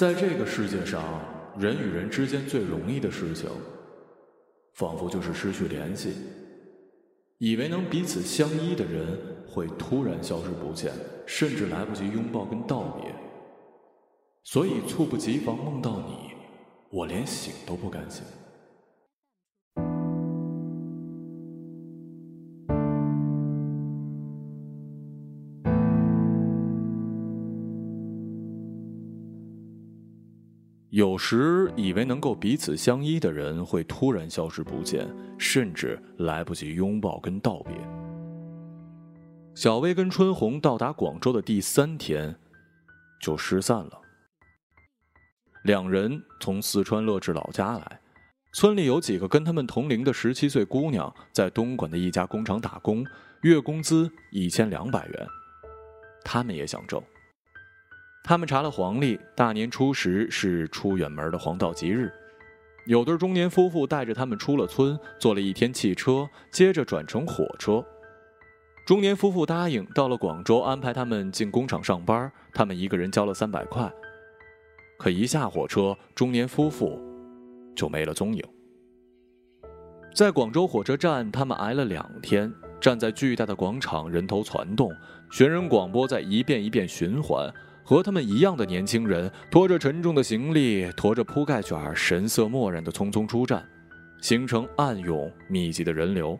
在这个世界上，人与人之间最容易的事情，仿佛就是失去联系。以为能彼此相依的人，会突然消失不见，甚至来不及拥抱跟道别。所以猝不及防梦到你，我连醒都不敢醒。有时以为能够彼此相依的人会突然消失不见，甚至来不及拥抱跟道别。小薇跟春红到达广州的第三天，就失散了。两人从四川乐至老家来，村里有几个跟他们同龄的十七岁姑娘，在东莞的一家工厂打工，月工资一千两百元，他们也想挣。他们查了黄历，大年初十是出远门的黄道吉日。有对中年夫妇带着他们出了村，坐了一天汽车，接着转乘火车。中年夫妇答应到了广州安排他们进工厂上班，他们一个人交了三百块。可一下火车，中年夫妇就没了踪影。在广州火车站，他们挨了两天，站在巨大的广场，人头攒动，寻人广播在一遍一遍循环。和他们一样的年轻人拖着沉重的行李，驮着铺盖卷，神色漠然的匆匆出站，形成暗涌密集的人流。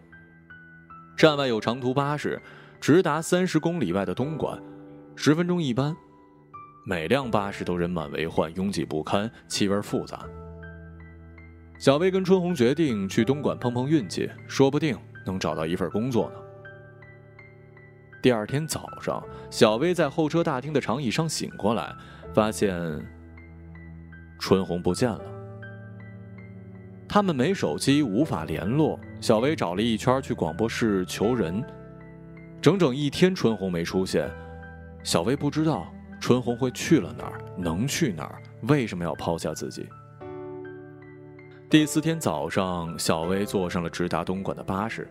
站外有长途巴士，直达三十公里外的东莞，十分钟一班。每辆巴士都人满为患，拥挤不堪，气味复杂。小薇跟春红决定去东莞碰碰运气，说不定能找到一份工作呢。第二天早上，小薇在候车大厅的长椅上醒过来，发现春红不见了。他们没手机，无法联络。小薇找了一圈去广播室求人，整整一天春红没出现。小薇不知道春红会去了哪儿，能去哪儿，为什么要抛下自己。第四天早上，小薇坐上了直达东莞的巴士。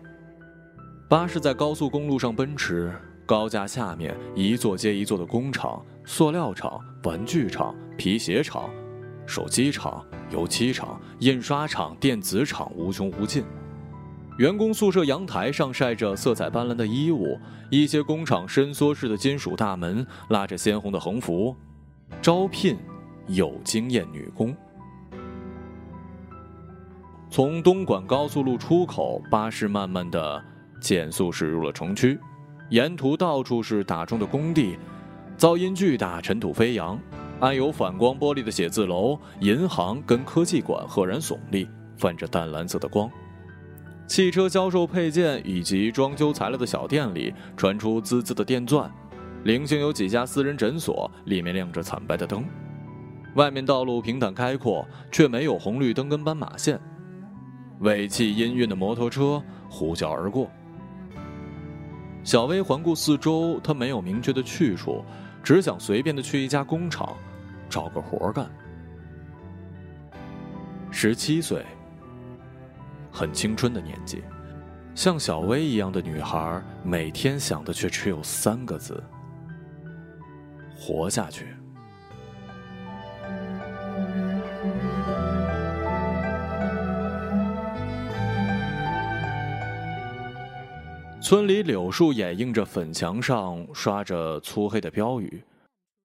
巴士在高速公路上奔驰，高架下面一座接一座的工厂：塑料厂、玩具厂、皮鞋厂、手机厂、油漆厂、印刷厂、电子厂，无穷无尽。员工宿舍阳台上晒着色彩斑斓的衣物，一些工厂伸缩式的金属大门拉着鲜红的横幅，招聘有经验女工。从东莞高速路出口，巴士慢慢的。减速驶入了城区，沿途到处是打桩的工地，噪音巨大，尘土飞扬。安有反光玻璃的写字楼、银行跟科技馆赫然耸立，泛着淡蓝色的光。汽车销售配件以及装修材料的小店里传出滋滋的电钻。零星有几家私人诊所，里面亮着惨白的灯。外面道路平坦开阔，却没有红绿灯跟斑马线。尾气氤氲的摩托车呼啸而过。小薇环顾四周，她没有明确的去处，只想随便的去一家工厂，找个活干。十七岁，很青春的年纪，像小薇一样的女孩，每天想的却只有三个字：活下去。村里柳树掩映着粉墙上刷着粗黑的标语：“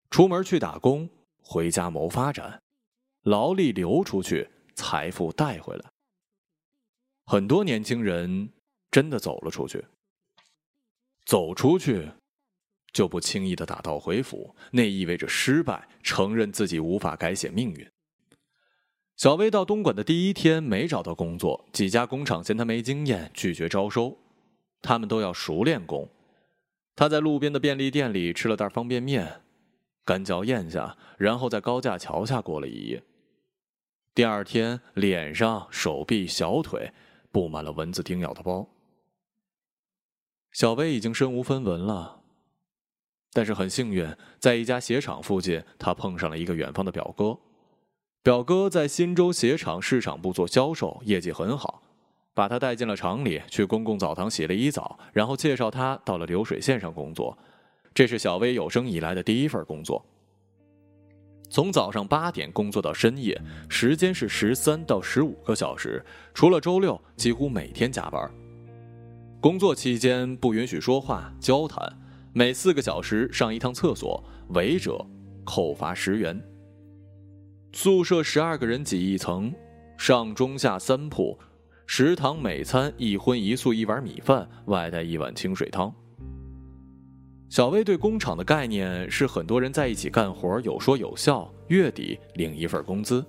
出门去打工，回家谋发展，劳力流出去，财富带回来。”很多年轻人真的走了出去。走出去，就不轻易的打道回府，那意味着失败，承认自己无法改写命运。小薇到东莞的第一天没找到工作，几家工厂嫌她没经验，拒绝招收。他们都要熟练工。他在路边的便利店里吃了袋方便面，干嚼咽下，然后在高架桥下过了一夜。第二天，脸上、手臂、小腿布满了蚊子叮咬的包。小薇已经身无分文了，但是很幸运，在一家鞋厂附近，他碰上了一个远方的表哥。表哥在新洲鞋厂市场部做销售，业绩很好。把他带进了厂里，去公共澡堂洗了一澡，然后介绍他到了流水线上工作。这是小薇有生以来的第一份工作。从早上八点工作到深夜，时间是十三到十五个小时，除了周六，几乎每天加班。工作期间不允许说话交谈，每四个小时上一趟厕所，违者扣罚十元。宿舍十二个人挤一层，上中下三铺，食堂每餐一荤一素一碗米饭，外带一碗清水汤。小薇对工厂的概念是很多人在一起干活，有说有笑，月底领一份工资。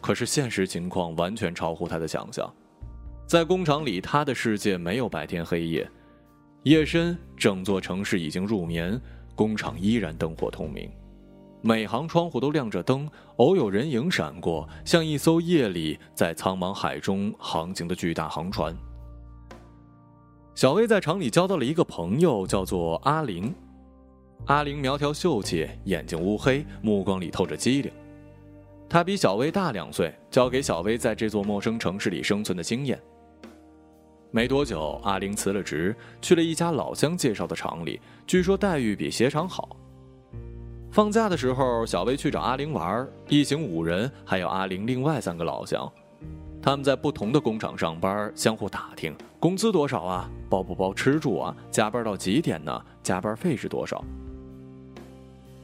可是现实情况完全超乎他的想象，在工厂里，他的世界没有白天黑夜，夜深，整座城市已经入眠，工厂依然灯火通明。每行窗户都亮着灯，偶有人影闪过，像一艘夜里在苍茫海中航行的巨大航船。小薇在厂里交到了一个朋友，叫做阿玲。阿玲苗条秀气，眼睛乌黑，目光里透着机灵。她比小薇大两岁，教给小薇在这座陌生城市里生存的经验。没多久，阿玲辞了职，去了一家老乡介绍的厂里，据说待遇比鞋厂好。放假的时候，小薇去找阿玲玩，一行五人，还有阿玲另外三个老乡。他们在不同的工厂上班，相互打听工资多少啊，包不包吃住啊，加班到几点呢？加班费是多少？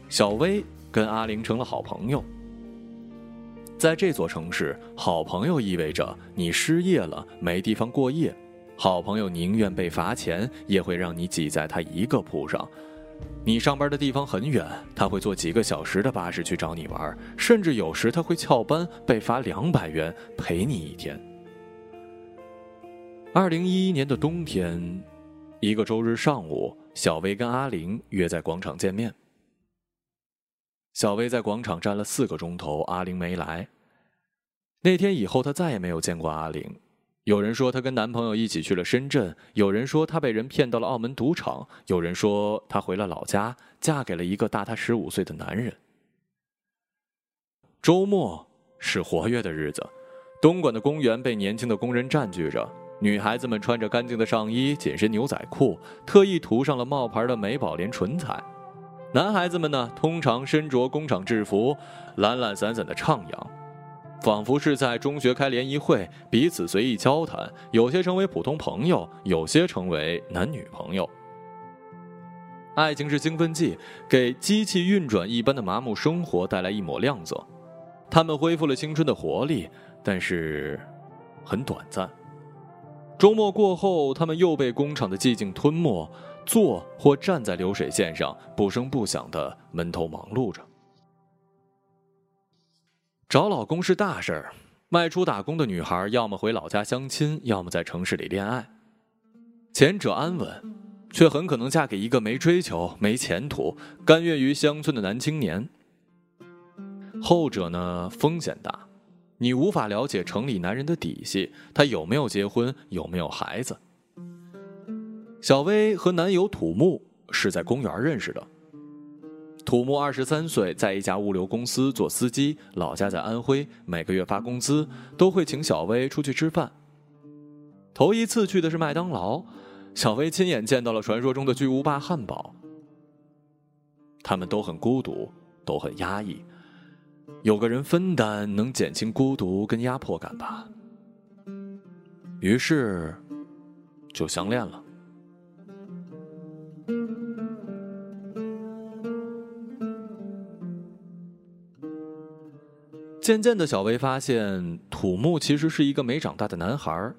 小薇跟阿玲成了好朋友。在这座城市，好朋友意味着你失业了没地方过夜，好朋友宁愿被罚钱，也会让你挤在他一个铺上。你上班的地方很远，他会坐几个小时的巴士去找你玩，甚至有时他会翘班被罚两百元陪你一天。二零一一年的冬天，一个周日上午，小薇跟阿玲约在广场见面。小薇在广场站了四个钟头，阿玲没来。那天以后，她再也没有见过阿玲。有人说她跟男朋友一起去了深圳，有人说她被人骗到了澳门赌场，有人说她回了老家，嫁给了一个大她十五岁的男人。周末是活跃的日子，东莞的公园被年轻的工人占据着，女孩子们穿着干净的上衣、紧身牛仔裤，特意涂上了冒牌的美宝莲唇彩；男孩子们呢，通常身着工厂制服，懒懒散散的徜徉。仿佛是在中学开联谊会，彼此随意交谈，有些成为普通朋友，有些成为男女朋友。爱情是兴奋剂，给机器运转一般的麻木生活带来一抹亮色。他们恢复了青春的活力，但是很短暂。周末过后，他们又被工厂的寂静吞没，坐或站在流水线上，不声不响的闷头忙碌着。找老公是大事儿，外出打工的女孩要么回老家相亲，要么在城市里恋爱。前者安稳，却很可能嫁给一个没追求、没前途、甘愿于乡村的男青年。后者呢，风险大，你无法了解城里男人的底细，他有没有结婚，有没有孩子。小薇和男友土木是在公园认识的。土木二十三岁，在一家物流公司做司机，老家在安徽，每个月发工资都会请小薇出去吃饭。头一次去的是麦当劳，小薇亲眼见到了传说中的巨无霸汉堡。他们都很孤独，都很压抑，有个人分担，能减轻孤独跟压迫感吧。于是，就相恋了。渐渐的，小薇发现土木其实是一个没长大的男孩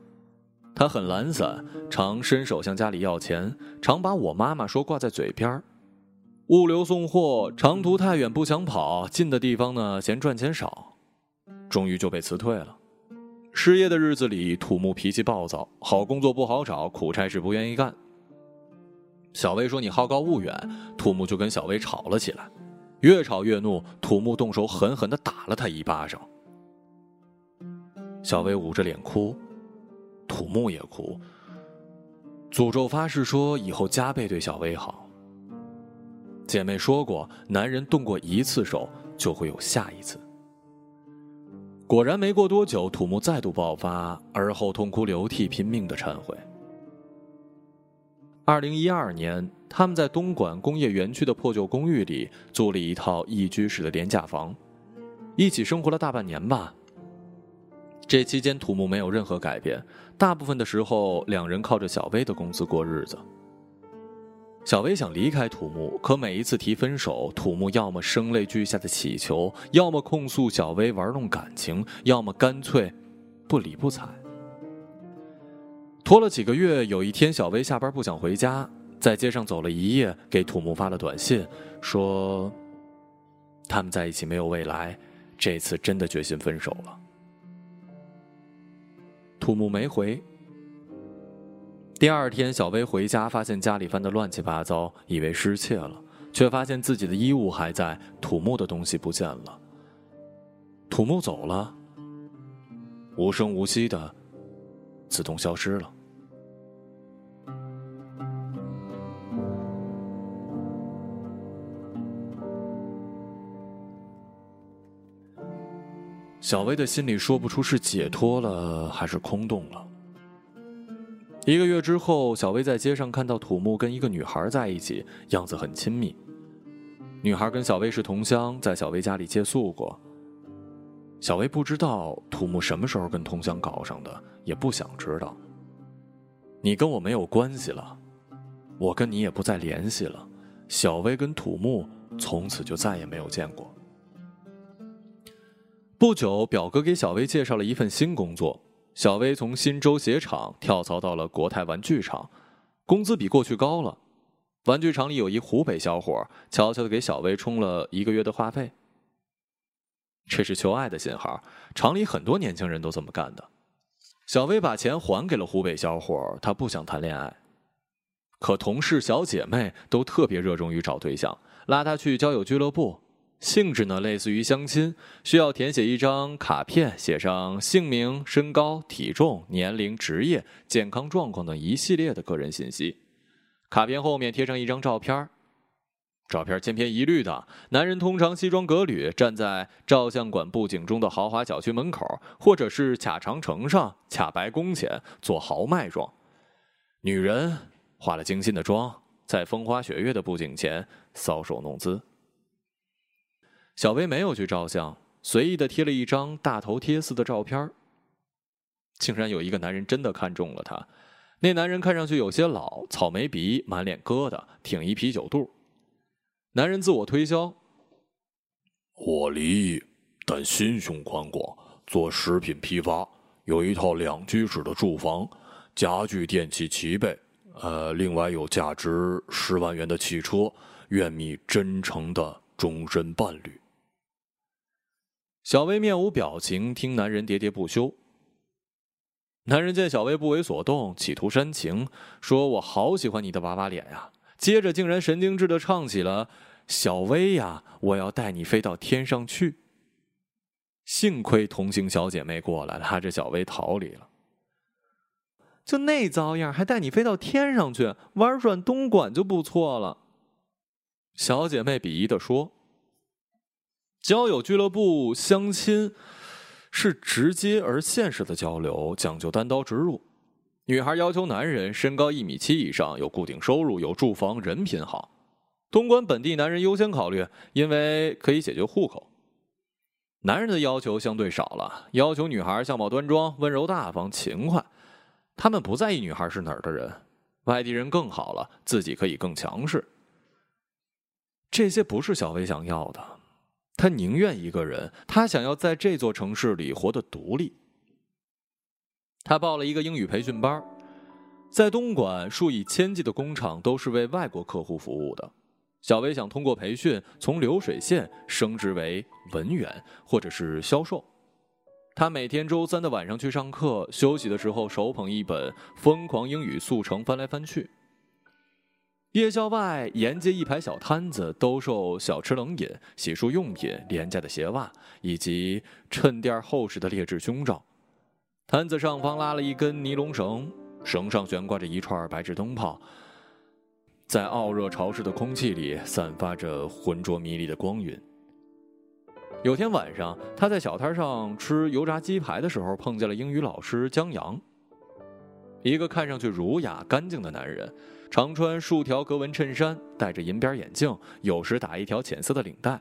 他很懒散，常伸手向家里要钱，常把我妈妈说挂在嘴边物流送货长途太远不想跑，近的地方呢嫌赚钱少，终于就被辞退了。失业的日子里，土木脾气暴躁，好工作不好找，苦差事不愿意干。小薇说：“你好高骛远。”土木就跟小薇吵了起来。越吵越怒，土木动手狠狠的打了他一巴掌。小薇捂着脸哭，土木也哭，诅咒发誓说以后加倍对小薇好。姐妹说过，男人动过一次手就会有下一次。果然，没过多久，土木再度爆发，而后痛哭流涕，拼命的忏悔。二零一二年，他们在东莞工业园区的破旧公寓里租了一套一居室的廉价房，一起生活了大半年吧。这期间，土木没有任何改变，大部分的时候，两人靠着小薇的工资过日子。小薇想离开土木，可每一次提分手，土木要么声泪俱下的乞求，要么控诉小薇玩弄感情，要么干脆不理不睬。拖了几个月，有一天，小薇下班不想回家，在街上走了一夜，给土木发了短信，说：“他们在一起没有未来，这次真的决心分手了。”土木没回。第二天，小薇回家，发现家里翻得乱七八糟，以为失窃了，却发现自己的衣物还在，土木的东西不见了。土木走了，无声无息的，自动消失了。小薇的心里说不出是解脱了还是空洞了。一个月之后，小薇在街上看到土木跟一个女孩在一起，样子很亲密。女孩跟小薇是同乡，在小薇家里借宿过。小薇不知道土木什么时候跟同乡搞上的，也不想知道。你跟我没有关系了，我跟你也不再联系了。小薇跟土木从此就再也没有见过。不久，表哥给小薇介绍了一份新工作。小薇从新洲鞋厂跳槽到了国泰玩具厂，工资比过去高了。玩具厂里有一湖北小伙，悄悄的给小薇充了一个月的话费。这是求爱的信号，厂里很多年轻人都这么干的。小薇把钱还给了湖北小伙，她不想谈恋爱，可同事小姐妹都特别热衷于找对象，拉她去交友俱乐部。性质呢，类似于相亲，需要填写一张卡片，写上姓名、身高、体重、年龄、职业、健康状况等一系列的个人信息。卡片后面贴上一张照片，照片千篇一律的男人，通常西装革履，站在照相馆布景中的豪华小区门口，或者是卡长城上、卡白宫前做豪迈状；女人化了精心的妆，在风花雪月的布景前搔首弄姿。小薇没有去照相，随意的贴了一张大头贴似的照片竟然有一个男人真的看中了她。那男人看上去有些老，草莓鼻，满脸疙瘩，挺一啤酒肚。男人自我推销：“我离异，但心胸宽广，做食品批发，有一套两居室的住房，家具电器齐备。呃，另外有价值十万元的汽车，愿觅真诚的终身伴侣。”小薇面无表情，听男人喋喋不休。男人见小薇不为所动，企图煽情，说：“我好喜欢你的娃娃脸呀！”接着竟然神经质的唱起了：“小薇呀，我要带你飞到天上去。”幸亏同行小姐妹过来，拉着小薇逃离了。就那糟样，还带你飞到天上去玩转东莞就不错了。小姐妹鄙夷的说。交友俱乐部相亲是直接而现实的交流，讲究单刀直入。女孩要求男人身高一米七以上，有固定收入，有住房，人品好。东莞本地男人优先考虑，因为可以解决户口。男人的要求相对少了，要求女孩相貌端庄、温柔大方、勤快。他们不在意女孩是哪儿的人，外地人更好了，自己可以更强势。这些不是小薇想要的。他宁愿一个人，他想要在这座城市里活得独立。他报了一个英语培训班，在东莞数以千计的工厂都是为外国客户服务的。小薇想通过培训从流水线升职为文员或者是销售。他每天周三的晚上去上课，休息的时候手捧一本《疯狂英语速成》翻来翻去。夜校外沿街一排小摊子，兜售小吃冷饮、洗漱用品、廉价的鞋袜，以及衬垫厚实的劣质胸罩。摊子上方拉了一根尼龙绳，绳上悬挂着一串白炽灯泡，在傲热潮湿的空气里散发着浑浊迷离的光晕。有天晚上，他在小摊上吃油炸鸡排的时候，碰见了英语老师江阳。一个看上去儒雅干净的男人，常穿竖条格纹衬衫，戴着银边眼镜，有时打一条浅色的领带。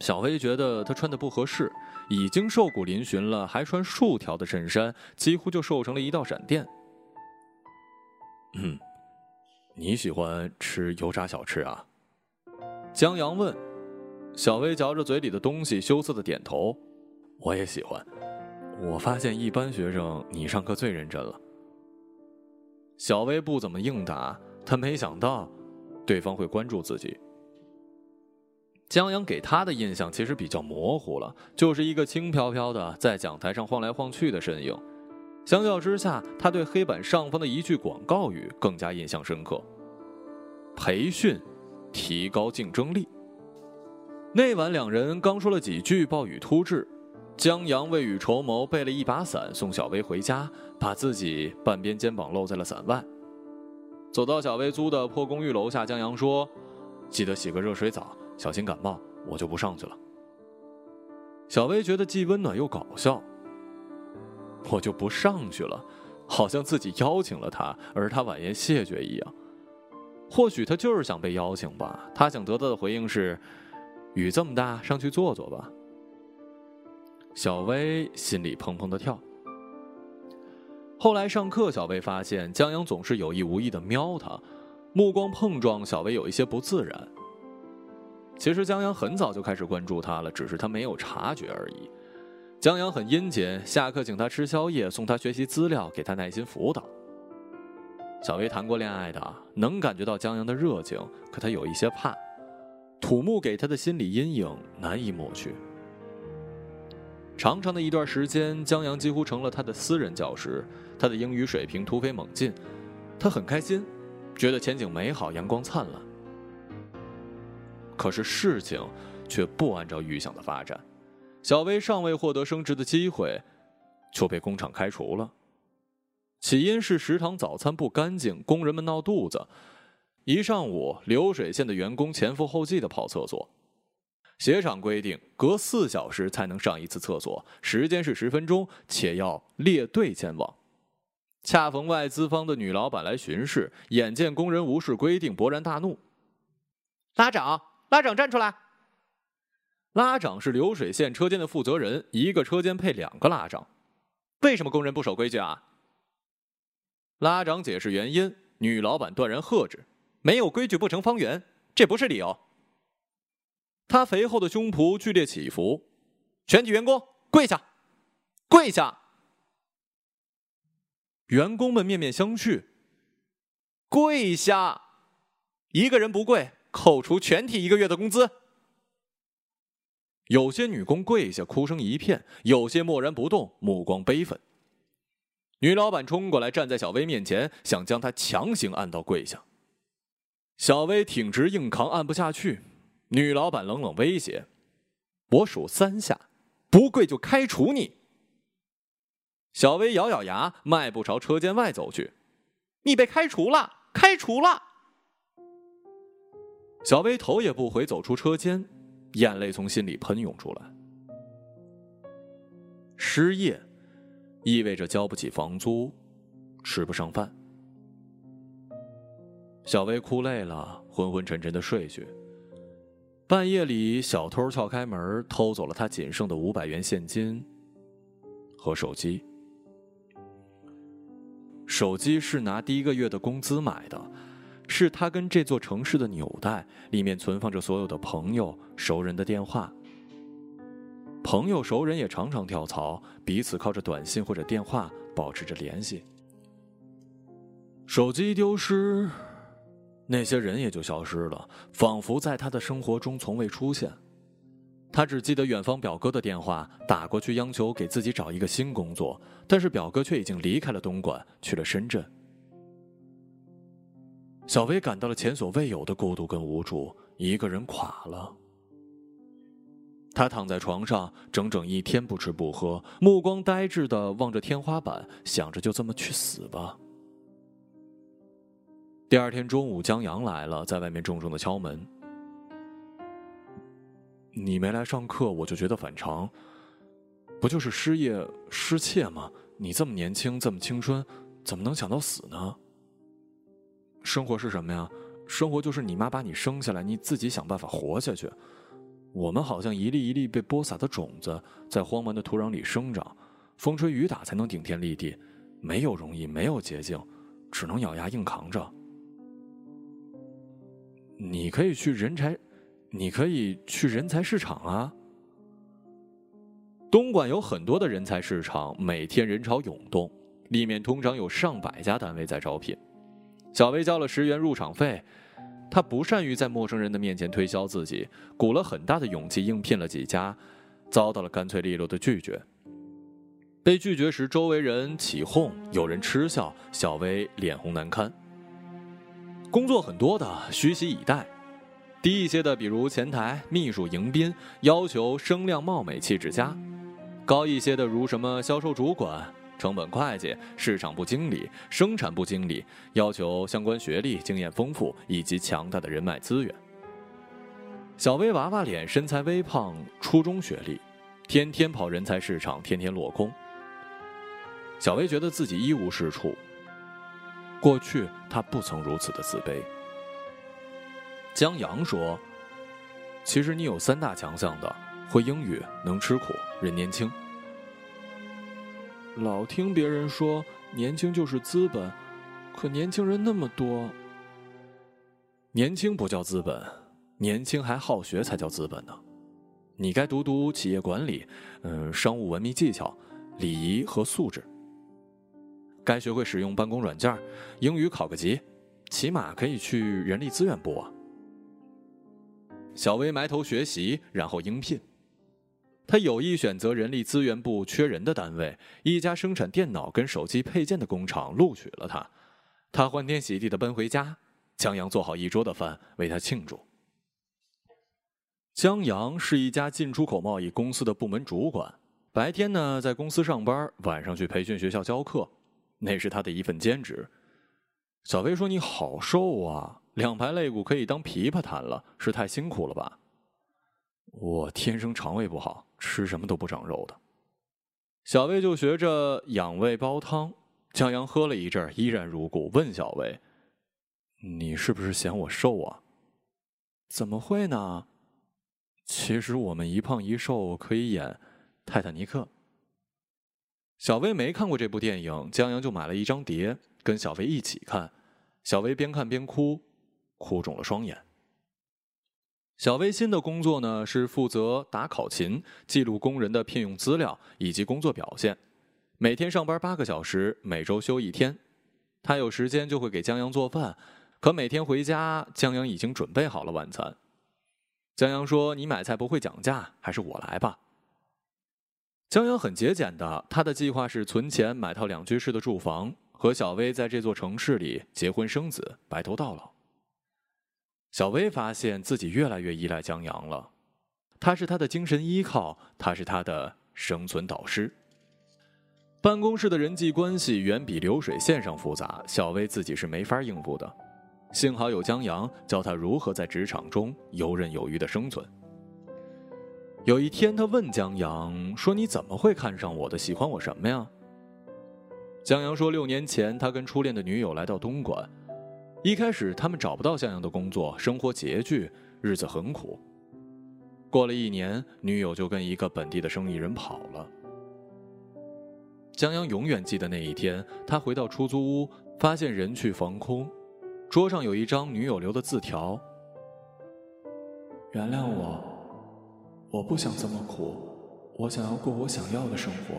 小薇觉得他穿的不合适，已经瘦骨嶙峋了，还穿竖条的衬衫，几乎就瘦成了一道闪电。嗯，你喜欢吃油炸小吃啊？江阳问。小薇嚼着嘴里的东西，羞涩的点头。我也喜欢。我发现一般学生，你上课最认真了。小薇不怎么应答，她没想到对方会关注自己。江阳给他的印象其实比较模糊了，就是一个轻飘飘的在讲台上晃来晃去的身影。相较之下，他对黑板上方的一句广告语更加印象深刻：培训，提高竞争力。那晚两人刚说了几句，暴雨突至。江阳未雨绸缪，备了一把伞送小薇回家，把自己半边肩膀露在了伞外。走到小薇租的破公寓楼下，江阳说：“记得洗个热水澡，小心感冒。我就不上去了。”小薇觉得既温暖又搞笑。我就不上去了，好像自己邀请了他，而他婉言谢绝一样。或许他就是想被邀请吧。他想得到的回应是：“雨这么大，上去坐坐吧。”小薇心里砰砰的跳。后来上课，小薇发现江阳总是有意无意的瞄她，目光碰撞，小薇有一些不自然。其实江阳很早就开始关注她了，只是她没有察觉而已。江阳很殷勤，下课请她吃宵夜，送她学习资料，给她耐心辅导。小薇谈过恋爱的，能感觉到江阳的热情，可她有一些怕，土木给她的心理阴影难以抹去。长长的一段时间，江阳几乎成了他的私人教师。他的英语水平突飞猛进，他很开心，觉得前景美好，阳光灿烂。可是事情却不按照预想的发展，小薇尚未获得升职的机会，就被工厂开除了。起因是食堂早餐不干净，工人们闹肚子，一上午流水线的员工前赴后继的跑厕所。鞋厂规定，隔四小时才能上一次厕所，时间是十分钟，且要列队前往。恰逢外资方的女老板来巡视，眼见工人无视规定，勃然大怒：“拉长，拉长站出来！”拉长是流水线车间的负责人，一个车间配两个拉长。为什么工人不守规矩啊？拉长解释原因，女老板断然喝止：“没有规矩不成方圆，这不是理由。”他肥厚的胸脯剧烈起伏，全体员工跪下，跪下！员工们面面相觑，跪下！一个人不跪，扣除全体一个月的工资。有些女工跪下，哭声一片；有些默然不动，目光悲愤。女老板冲过来，站在小薇面前，想将她强行按到跪下。小薇挺直硬扛，按不下去。女老板冷冷威胁：“我数三下，不跪就开除你。”小薇咬咬牙，迈步朝车间外走去：“你被开除了，开除了！”小薇头也不回走出车间，眼泪从心里喷涌出来。失业意味着交不起房租，吃不上饭。小薇哭累了，昏昏沉沉的睡去。半夜里，小偷撬开门，偷走了他仅剩的五百元现金和手机。手机是拿第一个月的工资买的，是他跟这座城市的纽带，里面存放着所有的朋友、熟人的电话。朋友、熟人也常常跳槽，彼此靠着短信或者电话保持着联系。手机丢失。那些人也就消失了，仿佛在他的生活中从未出现。他只记得远方表哥的电话打过去，央求给自己找一个新工作，但是表哥却已经离开了东莞，去了深圳。小薇感到了前所未有的孤独跟无助，一个人垮了。他躺在床上，整整一天不吃不喝，目光呆滞的望着天花板，想着就这么去死吧。第二天中午，江阳来了，在外面重重的敲门。你没来上课，我就觉得反常。不就是失业失窃吗？你这么年轻，这么青春，怎么能想到死呢？生活是什么呀？生活就是你妈把你生下来，你自己想办法活下去。我们好像一粒一粒被播撒的种子，在荒蛮的土壤里生长，风吹雨打才能顶天立地，没有容易，没有捷径，只能咬牙硬扛着。你可以去人才，你可以去人才市场啊。东莞有很多的人才市场，每天人潮涌动，里面通常有上百家单位在招聘。小薇交了十元入场费。她不善于在陌生人的面前推销自己，鼓了很大的勇气应聘了几家，遭到了干脆利落的拒绝。被拒绝时，周围人起哄，有人嗤笑，小薇脸红难堪。工作很多的，虚席以待；低一些的，比如前台、秘书、迎宾，要求声量貌美、气质佳；高一些的，如什么销售主管。成本会计、市场部经理、生产部经理要求相关学历、经验丰富以及强大的人脉资源。小薇娃娃脸，身材微胖，初中学历，天天跑人才市场，天天落空。小薇觉得自己一无是处。过去他不曾如此的自卑。江阳说：“其实你有三大强项的，会英语，能吃苦，人年轻。”老听别人说年轻就是资本，可年轻人那么多。年轻不叫资本，年轻还好学才叫资本呢。你该读读企业管理，嗯，商务文明技巧、礼仪和素质。该学会使用办公软件，英语考个级，起码可以去人力资源部啊。小薇埋头学习，然后应聘。他有意选择人力资源部缺人的单位，一家生产电脑跟手机配件的工厂录取了他。他欢天喜地的奔回家，江阳做好一桌的饭为他庆祝。江阳是一家进出口贸易公司的部门主管，白天呢在公司上班，晚上去培训学校教课，那是他的一份兼职。小薇说：“你好瘦啊，两排肋骨可以当琵琶弹了，是太辛苦了吧？”我天生肠胃不好，吃什么都不长肉的。小薇就学着养胃煲汤。江阳喝了一阵，依然如故，问小薇：“你是不是嫌我瘦啊？”“怎么会呢？其实我们一胖一瘦可以演《泰坦尼克》。”小薇没看过这部电影，江阳就买了一张碟，跟小薇一起看。小薇边看边哭，哭肿了双眼。小薇新的工作呢，是负责打考勤、记录工人的聘用资料以及工作表现。每天上班八个小时，每周休一天。她有时间就会给江阳做饭，可每天回家，江阳已经准备好了晚餐。江阳说：“你买菜不会讲价，还是我来吧。”江阳很节俭的，他的计划是存钱买套两居室的住房，和小薇在这座城市里结婚生子，白头到老。小薇发现自己越来越依赖江阳了，他是他的精神依靠，他是他的生存导师。办公室的人际关系远比流水线上复杂，小薇自己是没法应付的。幸好有江阳教他如何在职场中游刃有余的生存。有一天，他问江阳说：“你怎么会看上我的？喜欢我什么呀？”江阳说：“六年前，他跟初恋的女友来到东莞。”一开始，他们找不到像样的工作，生活拮据，日子很苦。过了一年，女友就跟一个本地的生意人跑了。江阳永远记得那一天，他回到出租屋，发现人去房空，桌上有一张女友留的字条：“原谅我，我不想这么苦，我想要过我想要的生活。”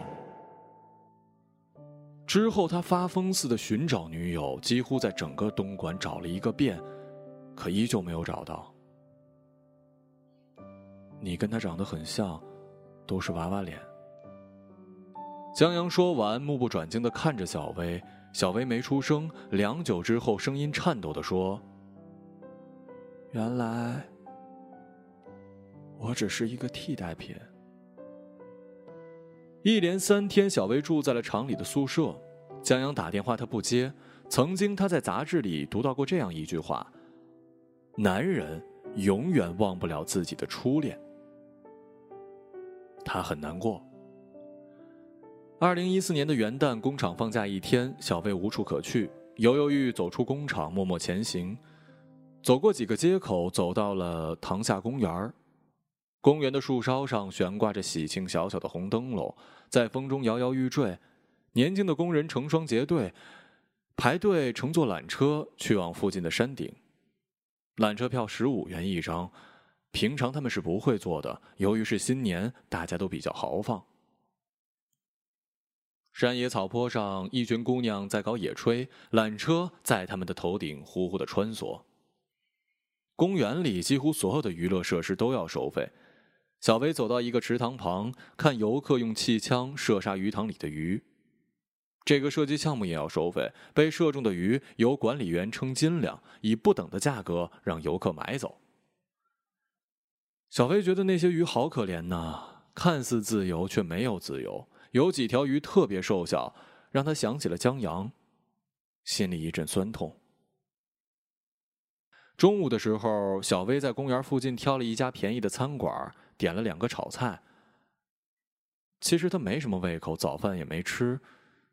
之后，他发疯似的寻找女友，几乎在整个东莞找了一个遍，可依旧没有找到。你跟他长得很像，都是娃娃脸。江阳说完，目不转睛的看着小薇，小薇没出声。良久之后，声音颤抖的说：“原来，我只是一个替代品。”一连三天，小薇住在了厂里的宿舍。江阳打电话，他不接。曾经他在杂志里读到过这样一句话：“男人永远忘不了自己的初恋。”他很难过。二零一四年的元旦，工厂放假一天，小薇无处可去，犹犹豫豫走出工厂，默默前行。走过几个街口，走到了塘下公园公园的树梢上悬挂着喜庆小小的红灯笼，在风中摇摇欲坠。年轻的工人成双结对，排队乘坐缆车去往附近的山顶。缆车票十五元一张，平常他们是不会坐的。由于是新年，大家都比较豪放。山野草坡上，一群姑娘在搞野炊，缆车在他们的头顶呼呼的穿梭。公园里几乎所有的娱乐设施都要收费。小薇走到一个池塘旁，看游客用气枪射杀鱼塘里的鱼。这个射击项目也要收费，被射中的鱼由管理员称斤两，以不等的价格让游客买走。小薇觉得那些鱼好可怜呐，看似自由却没有自由。有几条鱼特别瘦小，让他想起了江阳，心里一阵酸痛。中午的时候，小薇在公园附近挑了一家便宜的餐馆，点了两个炒菜。其实他没什么胃口，早饭也没吃，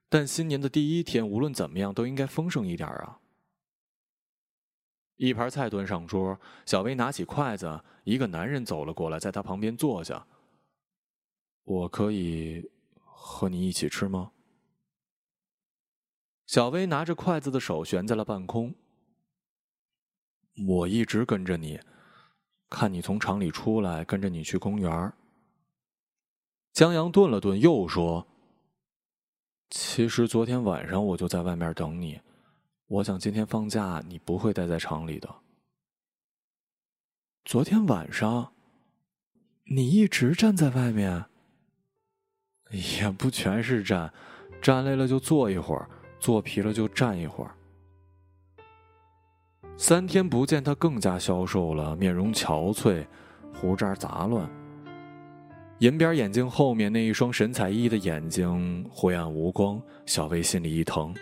但新年的第一天，无论怎么样都应该丰盛一点啊。一盘菜端上桌，小薇拿起筷子，一个男人走了过来，在他旁边坐下。我可以。和你一起吃吗？小薇拿着筷子的手悬在了半空。我一直跟着你，看你从厂里出来，跟着你去公园。江阳顿了顿，又说：“其实昨天晚上我就在外面等你，我想今天放假你不会待在厂里的。昨天晚上，你一直站在外面。”也不全是站，站累了就坐一会儿，坐疲了就站一会儿。三天不见，他更加消瘦了，面容憔悴，胡渣杂乱。银边眼镜后面那一双神采奕奕的眼睛灰暗无光，小薇心里一疼。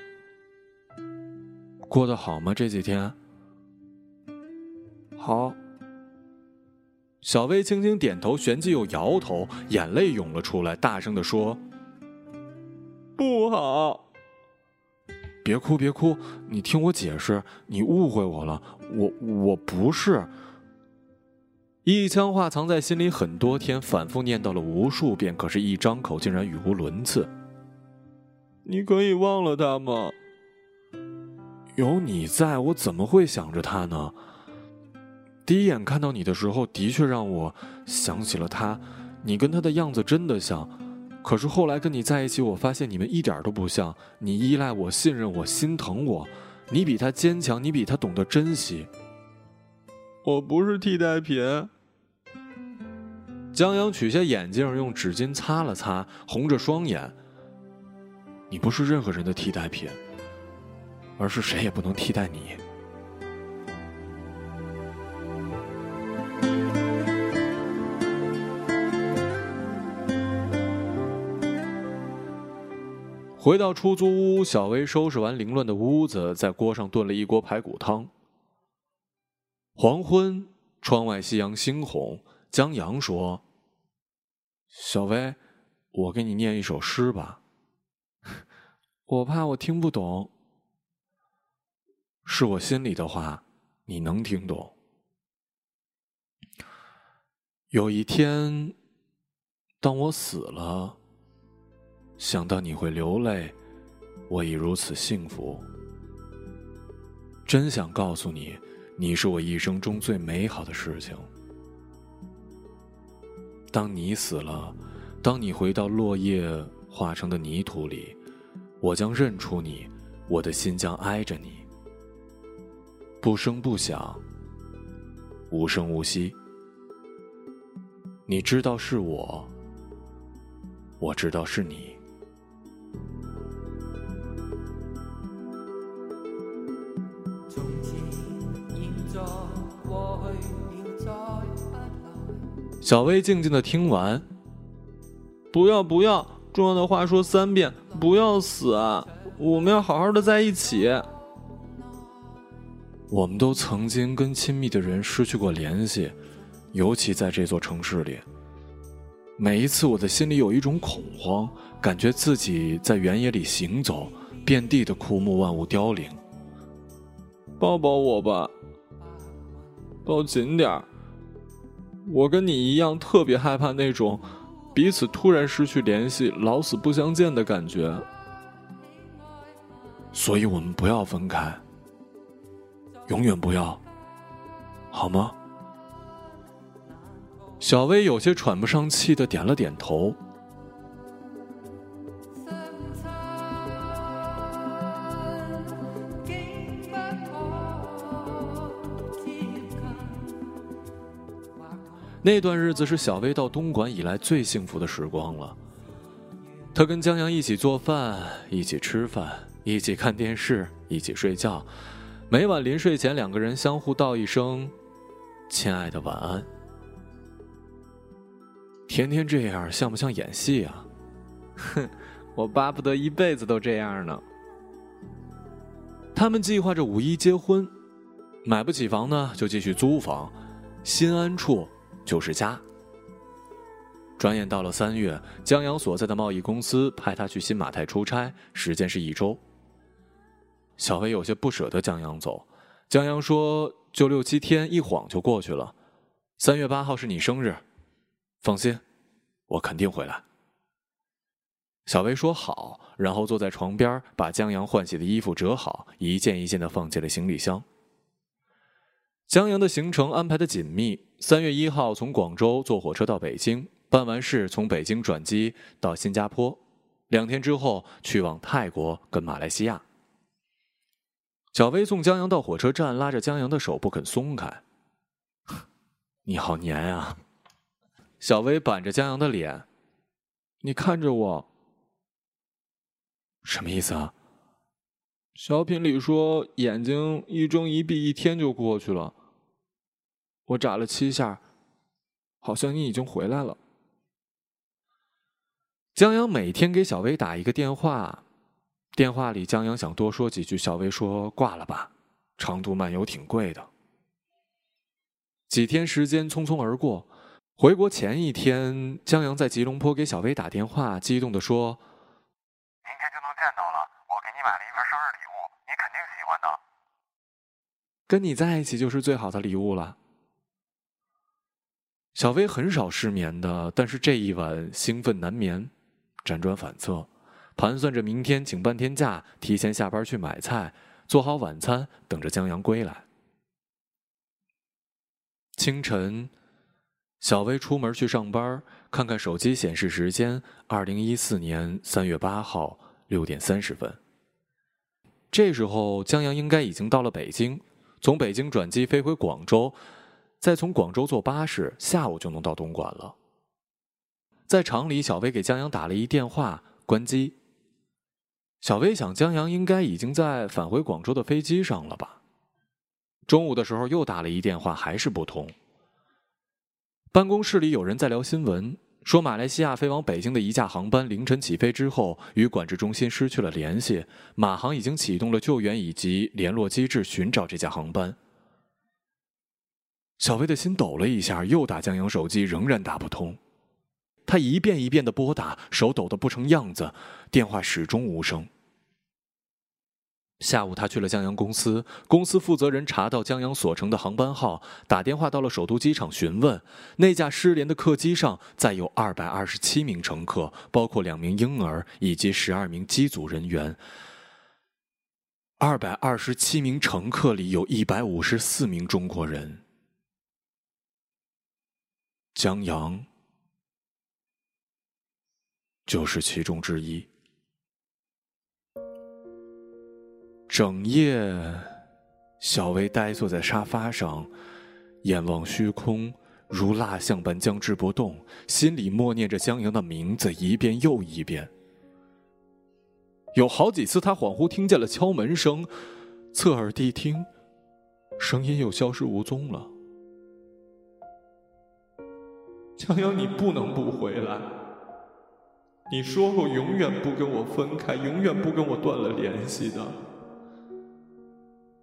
过得好吗？这几天？好。小薇轻轻点头，旋即又摇头，眼泪涌了出来，大声的说：“不好！别哭，别哭，你听我解释，你误会我了，我我不是。”一腔话藏在心里很多天，反复念叨了无数遍，可是，一张口竟然语无伦次。你可以忘了他吗？有你在，我怎么会想着他呢？第一眼看到你的时候，的确让我想起了他，你跟他的样子真的像。可是后来跟你在一起，我发现你们一点都不像。你依赖我，信任我，心疼我，你比他坚强，你比他懂得珍惜。我不是替代品。江阳取下眼镜，用纸巾擦了擦，红着双眼。你不是任何人的替代品，而是谁也不能替代你。回到出租屋，小薇收拾完凌乱的屋子，在锅上炖了一锅排骨汤。黄昏，窗外夕阳猩红。江阳说：“小薇，我给你念一首诗吧。我怕我听不懂，是我心里的话，你能听懂。有一天，当我死了。”想到你会流泪，我已如此幸福。真想告诉你，你是我一生中最美好的事情。当你死了，当你回到落叶化成的泥土里，我将认出你，我的心将挨着你，不声不响，无声无息。你知道是我，我知道是你。小薇静静的听完，不要不要，重要的话说三遍，不要死啊！我们要好好的在一起。我们都曾经跟亲密的人失去过联系，尤其在这座城市里。每一次我的心里有一种恐慌，感觉自己在原野里行走，遍地的枯木万物凋零。抱抱我吧，抱紧点儿。我跟你一样，特别害怕那种彼此突然失去联系、老死不相见的感觉。所以我们不要分开，永远不要，好吗？小薇有些喘不上气的点了点头。那段日子是小薇到东莞以来最幸福的时光了。她跟江阳一起做饭，一起吃饭，一起看电视，一起睡觉。每晚临睡前，两个人相互道一声“亲爱的，晚安”。天天这样，像不像演戏啊？哼，我巴不得一辈子都这样呢。他们计划着五一结婚，买不起房呢，就继续租房，心安处。就是家。转眼到了三月，江阳所在的贸易公司派他去新马泰出差，时间是一周。小薇有些不舍得江阳走，江阳说：“就六七天，一晃就过去了。三月八号是你生日，放心，我肯定回来。”小薇说好，然后坐在床边，把江阳换洗的衣服折好，一件一件的放进了行李箱。江阳的行程安排的紧密。三月一号从广州坐火车到北京，办完事从北京转机到新加坡，两天之后去往泰国跟马来西亚。小薇送江阳到火车站，拉着江阳的手不肯松开。你好黏啊！小薇板着江阳的脸，你看着我，什么意思啊？小品里说眼睛一睁一闭，一天就过去了。我眨了七下，好像你已经回来了。江阳每天给小薇打一个电话，电话里江阳想多说几句，小薇说挂了吧，长途漫游挺贵的。几天时间匆匆而过，回国前一天，江阳在吉隆坡给小薇打电话，激动的说：“明天就能见到了，我给你买了一份生日礼物，你肯定喜欢的。跟你在一起就是最好的礼物了。”小薇很少失眠的，但是这一晚兴奋难眠，辗转反侧，盘算着明天请半天假，提前下班去买菜，做好晚餐，等着江阳归来。清晨，小薇出门去上班，看看手机显示时间，二零一四年三月八号六点三十分。这时候，江阳应该已经到了北京，从北京转机飞回广州。再从广州坐巴士，下午就能到东莞了。在厂里，小薇给江阳打了一电话，关机。小薇想，江阳应该已经在返回广州的飞机上了吧？中午的时候又打了一电话，还是不通。办公室里有人在聊新闻，说马来西亚飞往北京的一架航班凌晨起飞之后，与管制中心失去了联系，马航已经启动了救援以及联络机制，寻找这架航班。小薇的心抖了一下，又打江阳手机，仍然打不通。他一遍一遍的拨打，手抖得不成样子，电话始终无声。下午，他去了江阳公司，公司负责人查到江阳所乘的航班号，打电话到了首都机场询问，那架失联的客机上载有二百二十七名乘客，包括两名婴儿以及十二名机组人员。二百二十七名乘客里有一百五十四名中国人。江阳就是其中之一。整夜，小薇呆坐在沙发上，眼望虚空，如蜡像般僵直不动，心里默念着江阳的名字一遍又一遍。有好几次，他恍惚听见了敲门声，侧耳谛听，声音又消失无踪了。江阳，你不能不回来。你说过永远不跟我分开，永远不跟我断了联系的。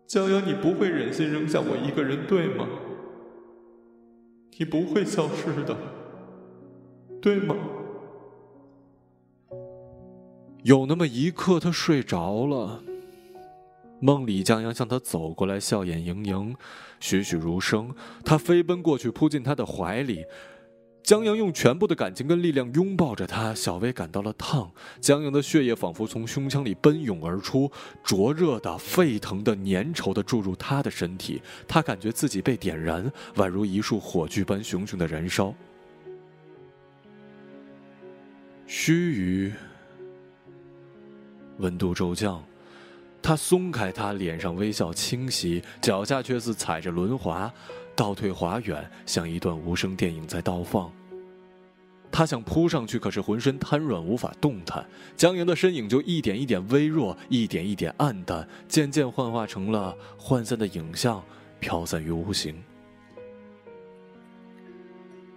江阳，你不会忍心扔下我一个人，对吗？你不会消失的。对吗？有那么一刻，他睡着了。梦里，江阳向他走过来，笑眼盈盈，栩栩如生。他飞奔过去，扑进他的怀里。江阳用全部的感情跟力量拥抱着他。小薇感到了烫，江阳的血液仿佛从胸腔里奔涌而出，灼热的、沸腾的、粘稠的注入他的身体。他感觉自己被点燃，宛如一束火炬般熊熊的燃烧。须臾，温度骤降。他松开他，脸上微笑清晰，脚下却似踩着轮滑，倒退滑远，像一段无声电影在倒放。他想扑上去，可是浑身瘫软，无法动弹。江阳的身影就一点一点微弱，一点一点暗淡，渐渐幻化成了涣散的影像，飘散于无形。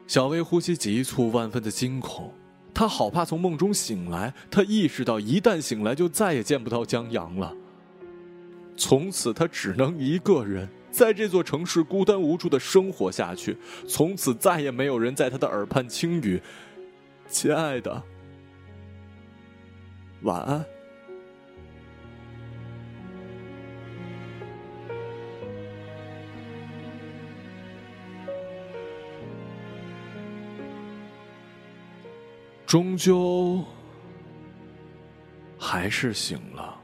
小薇呼吸急促，万分的惊恐，她好怕从梦中醒来。她意识到，一旦醒来，就再也见不到江阳了。从此，他只能一个人在这座城市孤单无助的生活下去。从此，再也没有人在他的耳畔轻语：“亲爱的，晚安。”终究，还是醒了。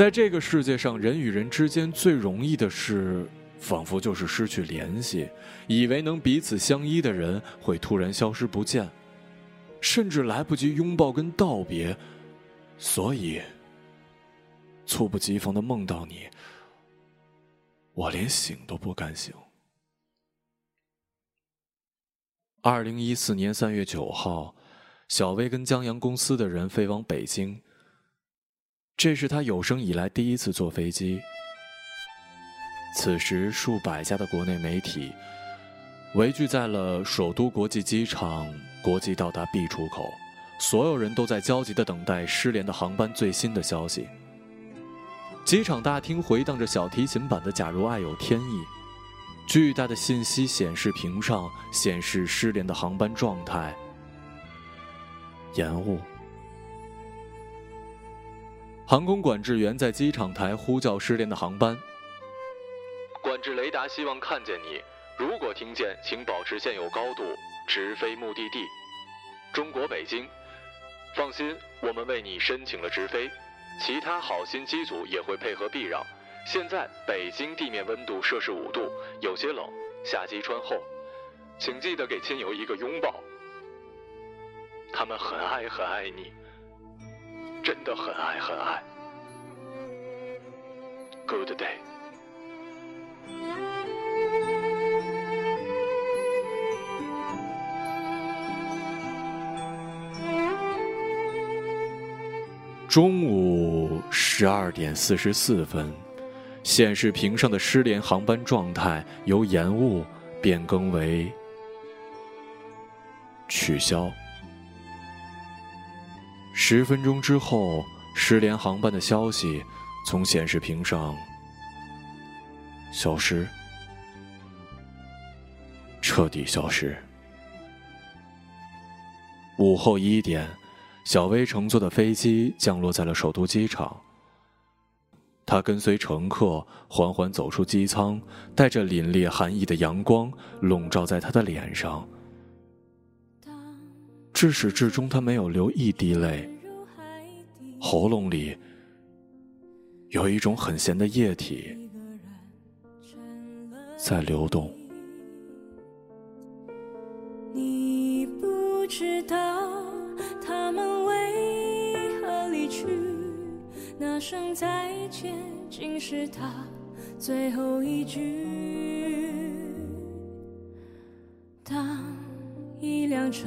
在这个世界上，人与人之间最容易的事，仿佛就是失去联系。以为能彼此相依的人，会突然消失不见，甚至来不及拥抱跟道别。所以，猝不及防的梦到你，我连醒都不敢醒。二零一四年三月九号，小薇跟江阳公司的人飞往北京。这是他有生以来第一次坐飞机。此时，数百家的国内媒体围聚在了首都国际机场国际到达 B 出口，所有人都在焦急的等待失联的航班最新的消息。机场大厅回荡着小提琴版的《假如爱有天意》，巨大的信息显示屏上显示失联的航班状态：延误。航空管制员在机场台呼叫失联的航班。管制雷达希望看见你，如果听见，请保持现有高度，直飞目的地。中国北京，放心，我们为你申请了直飞，其他好心机组也会配合避让。现在北京地面温度摄氏五度，有些冷，下机穿厚，请记得给亲友一个拥抱，他们很爱很爱你。真的很爱很爱。Good day。中午十二点四十四分，显示屏上的失联航班状态由延误变更为取消。十分钟之后，失联航班的消息从显示屏上消失，彻底消失。午后一点，小薇乘坐的飞机降落在了首都机场。她跟随乘客缓缓走出机舱，带着凛冽寒意的阳光笼罩在她的脸上，至始至终，她没有流一滴泪。喉咙里有一种很咸的液体在流动。你不知道他们为何离去，那声再见竟是他最后一句。当一辆车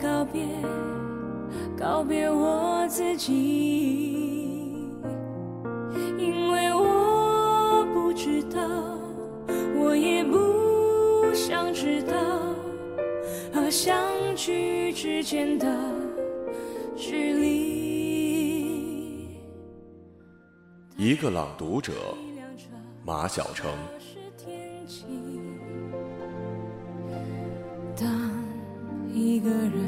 告别，告别我自己，因为我不知道，我也不想知道，和相聚之间的距离。一个朗读者，马晓成。当一个人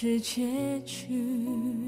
是结局。